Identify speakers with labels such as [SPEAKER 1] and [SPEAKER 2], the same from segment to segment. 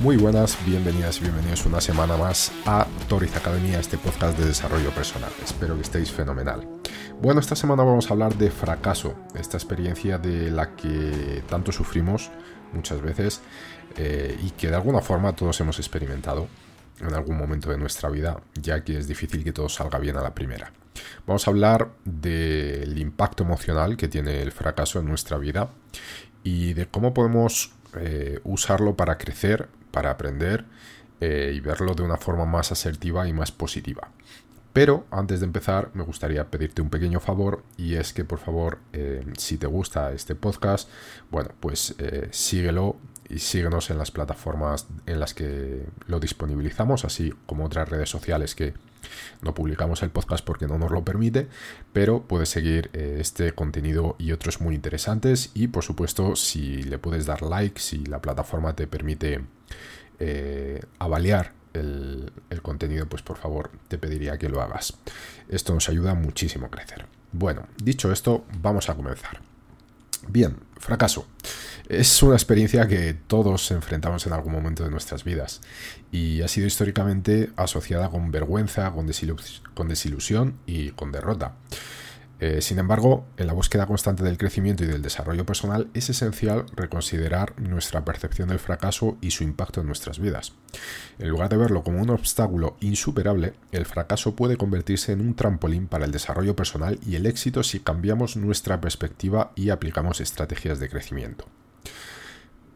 [SPEAKER 1] Muy buenas, bienvenidas y bienvenidos una semana más a Toriz Academia, este podcast de desarrollo personal. Espero que estéis fenomenal. Bueno, esta semana vamos a hablar de fracaso, esta experiencia de la que tanto sufrimos muchas veces eh, y que de alguna forma todos hemos experimentado en algún momento de nuestra vida, ya que es difícil que todo salga bien a la primera. Vamos a hablar del impacto emocional que tiene el fracaso en nuestra vida y de cómo podemos eh, usarlo para crecer, para aprender eh, y verlo de una forma más asertiva y más positiva. Pero antes de empezar me gustaría pedirte un pequeño favor y es que por favor eh, si te gusta este podcast, bueno pues eh, síguelo y síguenos en las plataformas en las que lo disponibilizamos, así como otras redes sociales que no publicamos el podcast porque no nos lo permite, pero puedes seguir este contenido y otros muy interesantes y por supuesto si le puedes dar like, si la plataforma te permite eh, avaliar el, contenido, pues por favor te pediría que lo hagas. Esto nos ayuda muchísimo a crecer. Bueno, dicho esto, vamos a comenzar. Bien, fracaso. Es una experiencia que todos enfrentamos en algún momento de nuestras vidas y ha sido históricamente asociada con vergüenza, con desilusión y con derrota. Eh, sin embargo, en la búsqueda constante del crecimiento y del desarrollo personal es esencial reconsiderar nuestra percepción del fracaso y su impacto en nuestras vidas. En lugar de verlo como un obstáculo insuperable, el fracaso puede convertirse en un trampolín para el desarrollo personal y el éxito si cambiamos nuestra perspectiva y aplicamos estrategias de crecimiento.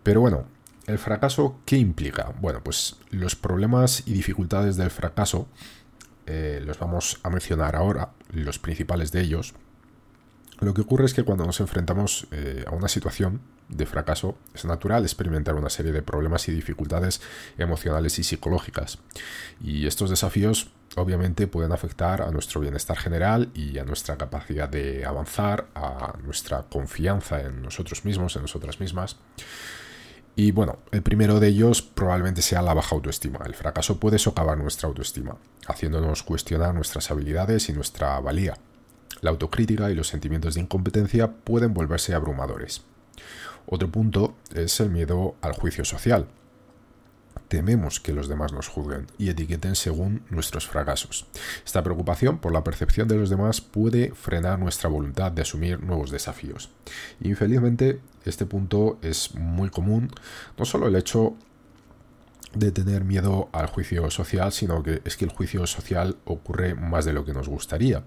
[SPEAKER 1] Pero bueno, ¿el fracaso qué implica? Bueno, pues los problemas y dificultades del fracaso eh, los vamos a mencionar ahora, los principales de ellos. Lo que ocurre es que cuando nos enfrentamos eh, a una situación de fracaso, es natural experimentar una serie de problemas y dificultades emocionales y psicológicas. Y estos desafíos obviamente pueden afectar a nuestro bienestar general y a nuestra capacidad de avanzar, a nuestra confianza en nosotros mismos, en nosotras mismas. Y bueno, el primero de ellos probablemente sea la baja autoestima. El fracaso puede socavar nuestra autoestima, haciéndonos cuestionar nuestras habilidades y nuestra valía. La autocrítica y los sentimientos de incompetencia pueden volverse abrumadores. Otro punto es el miedo al juicio social tememos que los demás nos juzguen y etiqueten según nuestros fracasos. Esta preocupación por la percepción de los demás puede frenar nuestra voluntad de asumir nuevos desafíos. Infelizmente, este punto es muy común, no solo el hecho de tener miedo al juicio social, sino que es que el juicio social ocurre más de lo que nos gustaría.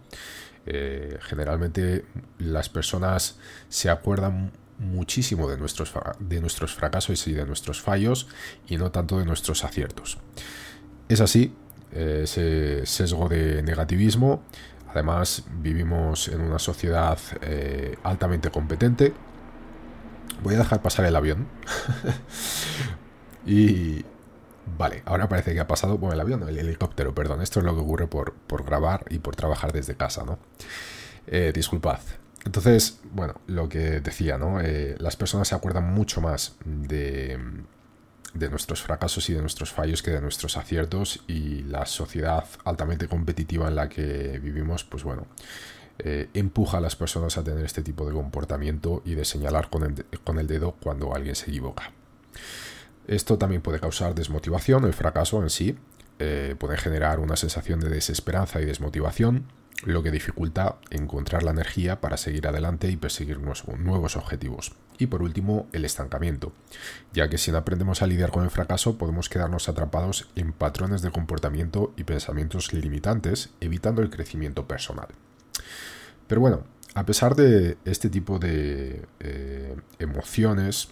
[SPEAKER 1] Eh, generalmente las personas se acuerdan muchísimo de nuestros, de nuestros fracasos y de nuestros fallos y no tanto de nuestros aciertos. Es así, eh, ese sesgo de negativismo. Además, vivimos en una sociedad eh, altamente competente. Voy a dejar pasar el avión. y... Vale, ahora parece que ha pasado por el avión, el helicóptero, perdón. Esto es lo que ocurre por, por grabar y por trabajar desde casa, ¿no? Eh, disculpad. Entonces, bueno, lo que decía, ¿no? Eh, las personas se acuerdan mucho más de, nuestros fracasos y de nuestros fallos que de nuestros aciertos y la sociedad altamente competitiva en la que vivimos, pues bueno, eh, empuja a las personas a tener este tipo de comportamiento y de señalar con el, dedo cuando alguien se equivoca. Esto también puede causar desmotivación, el fracaso en sí, eh, puede generar una sensación de desesperanza y desmotivación, lo que dificulta encontrar la energía para seguir adelante y perseguir nuevos objetivos. Y por último, el estancamiento, ya que si no aprendemos a lidiar con el fracaso podemos quedarnos atrapados en patrones de comportamiento y pensamientos limitantes, evitando el crecimiento personal. Pero bueno, a pesar de este tipo de eh, emociones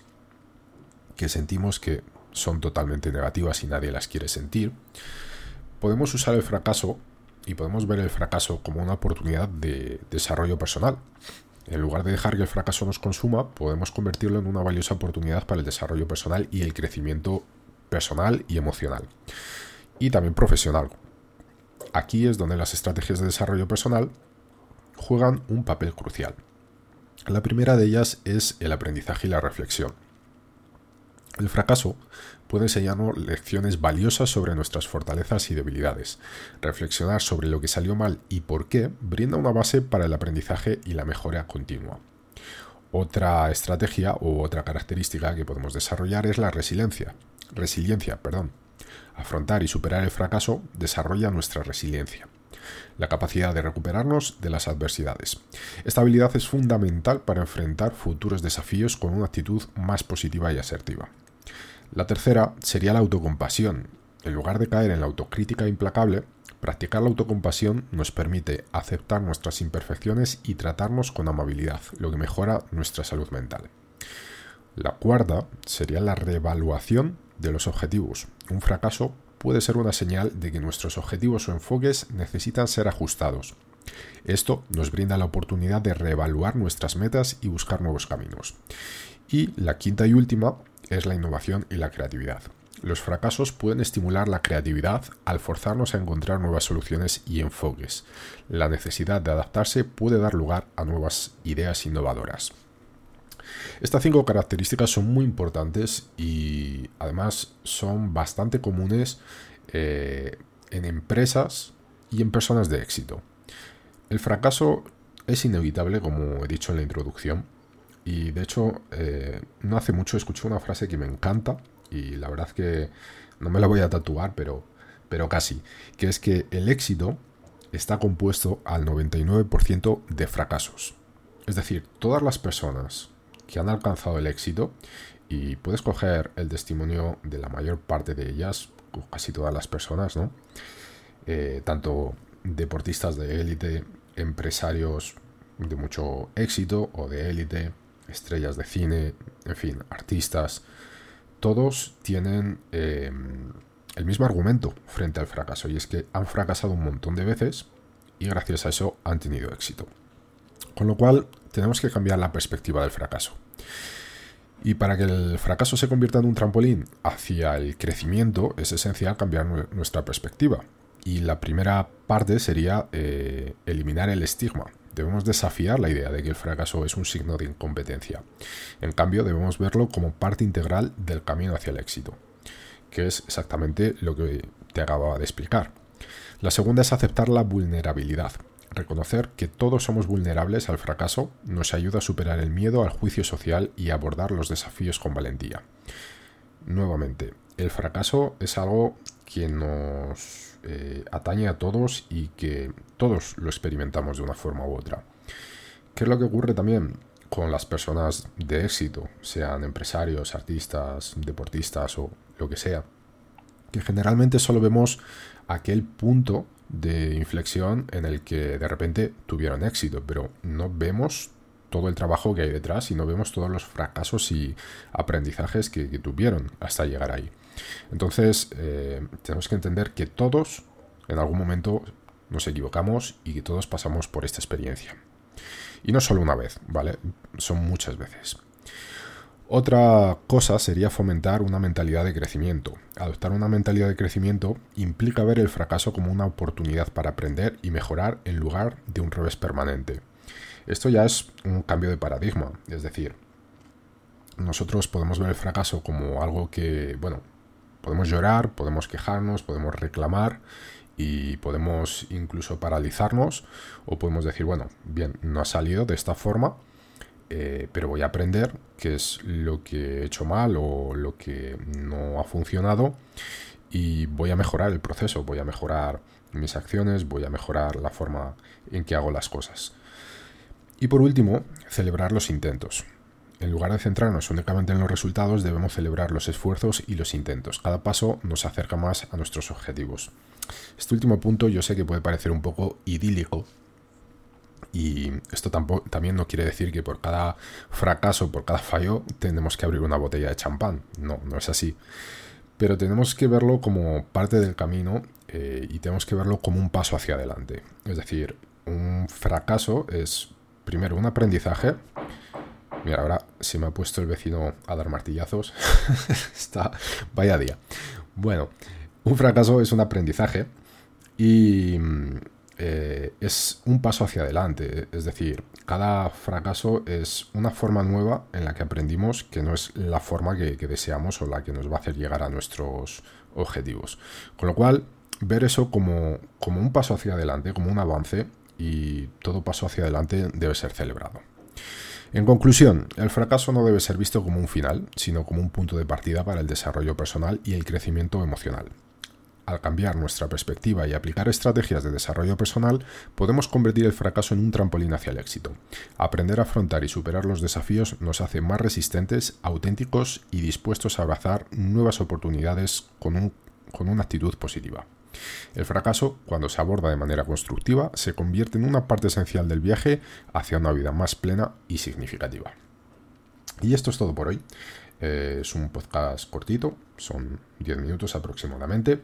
[SPEAKER 1] que sentimos que son totalmente negativas y nadie las quiere sentir, podemos usar el fracaso y podemos ver el fracaso como una oportunidad de desarrollo personal. En lugar de dejar que el fracaso nos consuma, podemos convertirlo en una valiosa oportunidad para el desarrollo personal y el crecimiento personal y emocional. Y también profesional. Aquí es donde las estrategias de desarrollo personal juegan un papel crucial. La primera de ellas es el aprendizaje y la reflexión. El fracaso puede enseñarnos lecciones valiosas sobre nuestras fortalezas y debilidades. Reflexionar sobre lo que salió mal y por qué brinda una base para el aprendizaje y la mejora continua. Otra estrategia u otra característica que podemos desarrollar es la resiliencia. Resiliencia, perdón. Afrontar y superar el fracaso desarrolla nuestra resiliencia la capacidad de recuperarnos de las adversidades. Esta habilidad es fundamental para enfrentar futuros desafíos con una actitud más positiva y asertiva. La tercera sería la autocompasión. En lugar de caer en la autocrítica implacable, practicar la autocompasión nos permite aceptar nuestras imperfecciones y tratarnos con amabilidad, lo que mejora nuestra salud mental. La cuarta sería la reevaluación de los objetivos. Un fracaso puede ser una señal de que nuestros objetivos o enfoques necesitan ser ajustados. Esto nos brinda la oportunidad de reevaluar nuestras metas y buscar nuevos caminos. Y la quinta y última es la innovación y la creatividad. Los fracasos pueden estimular la creatividad al forzarnos a encontrar nuevas soluciones y enfoques. La necesidad de adaptarse puede dar lugar a nuevas ideas innovadoras. Estas cinco características son muy importantes y además son bastante comunes eh, en empresas y en personas de éxito. El fracaso es inevitable, como he dicho en la introducción, y de hecho eh, no hace mucho escuché una frase que me encanta y la verdad que no me la voy a tatuar, pero, pero casi, que es que el éxito está compuesto al 99% de fracasos. Es decir, todas las personas que han alcanzado el éxito y puedes coger el testimonio de la mayor parte de ellas, casi todas las personas, ¿no? Eh, tanto deportistas de élite, empresarios de mucho éxito o de élite, estrellas de cine, en fin, artistas, todos tienen em, el mismo argumento frente al fracaso y es que han fracasado un montón de veces y gracias a eso han tenido éxito. Con lo cual tenemos que cambiar la perspectiva del fracaso. Y para que el fracaso se convierta en un trampolín hacia el crecimiento es esencial cambiar nuestra perspectiva. Y la primera parte sería eh, eliminar el estigma. Debemos desafiar la idea de que el fracaso es un signo de incompetencia. En cambio, debemos verlo como parte integral del camino hacia el éxito, que es exactamente lo que te acababa de explicar. La segunda es aceptar la vulnerabilidad. Reconocer que todos somos vulnerables al fracaso nos ayuda a superar el miedo al juicio social y abordar los desafíos con valentía. Nuevamente, el fracaso es algo que nos eh, atañe a todos y que todos lo experimentamos de una forma u otra. ¿Qué es lo que ocurre también con las personas de éxito, sean empresarios, artistas, deportistas o lo que sea? Que generalmente solo vemos aquel punto de inflexión en el que de repente tuvieron éxito, pero no vemos todo el trabajo que hay detrás y no vemos todos los fracasos y aprendizajes que, tuvieron hasta llegar ahí. Entonces, eh, tenemos que entender que todos en algún momento nos equivocamos y que todos pasamos por esta experiencia. Y no solo una vez, ¿vale? Son muchas veces. Otra cosa sería fomentar una mentalidad de crecimiento. Adoptar una mentalidad de crecimiento implica ver el fracaso como una oportunidad para aprender y mejorar en lugar de un revés permanente. Esto ya es un cambio de paradigma, es decir, nosotros podemos ver el fracaso como algo que, bueno, podemos llorar, podemos quejarnos, podemos reclamar y podemos incluso paralizarnos o podemos decir, bueno, bien, no ha salido de esta forma, eh, pero voy a aprender qué es lo que he hecho mal o lo que no ha funcionado y voy a mejorar el proceso, voy a mejorar mis acciones, voy a mejorar la forma en que hago las cosas. Y por último, celebrar los intentos. En lugar de centrarnos únicamente en los resultados, debemos celebrar los esfuerzos y los intentos. Cada paso nos acerca más a nuestros objetivos. Este último punto yo sé que puede parecer un poco idílico, Y esto tampoco, también no quiere decir que por cada fracaso, por cada fallo, tenemos que abrir una botella de champán. No, no es así. Pero tenemos que verlo como parte del camino eh, y tenemos que verlo como un paso hacia adelante. Es decir, un fracaso es primero un aprendizaje. Mira, ahora se me ha puesto el vecino a dar martillazos. Está, vaya día. Bueno, un fracaso es un aprendizaje y eh, es un paso hacia adelante. Es decir, cada fracaso es una forma nueva en la que aprendimos que no es la forma que, deseamos o la que nos va a hacer llegar a nuestros objetivos. Con lo cual, ver eso como, como un paso hacia adelante, como un avance, y todo paso hacia adelante debe ser celebrado. En conclusión, el fracaso no debe ser visto como un final, sino como un punto de partida para el desarrollo personal y el crecimiento emocional. Al cambiar nuestra perspectiva y aplicar estrategias de desarrollo personal, podemos convertir el fracaso en un trampolín hacia el éxito. Aprender a afrontar y superar los desafíos nos hace más resistentes, auténticos y dispuestos a abrazar nuevas oportunidades con, con una actitud positiva. El fracaso, cuando se aborda de manera constructiva, se convierte en una parte esencial del viaje hacia una vida más plena y significativa. Y esto es todo por hoy. Eh, es un podcast cortito, son 10 minutos aproximadamente.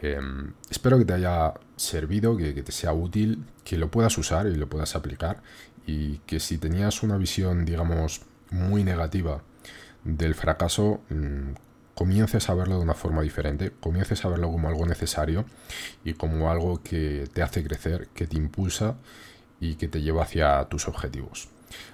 [SPEAKER 1] Em, espero que te haya servido, que, te sea útil, que lo puedas usar y lo puedas aplicar y que si tenías una visión, digamos, muy negativa del fracaso, mm, comiences a verlo de una forma diferente, comiences a verlo como algo necesario y como algo que te hace crecer, que te impulsa y que te lleva hacia tus objetivos.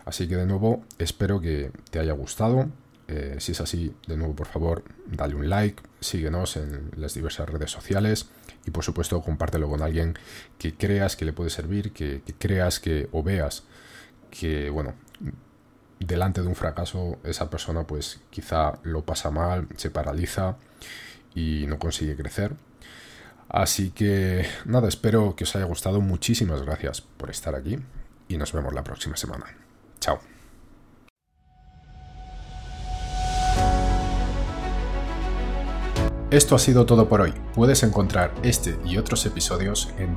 [SPEAKER 1] Así que de nuevo espero que te haya gustado, eh, si es así, de nuevo, por favor, dale un like, síguenos en las diversas redes sociales y, por supuesto, compártelo con alguien que creas que le puede servir, que, creas que o veas que, bueno, delante de un fracaso esa persona pues quizá lo pasa mal, se paraliza y no consigue crecer. Así que nada, espero que os haya gustado. Muchísimas gracias por estar aquí y nos vemos la próxima semana. Chao. Esto ha sido todo por hoy. Puedes encontrar este y otros episodios en.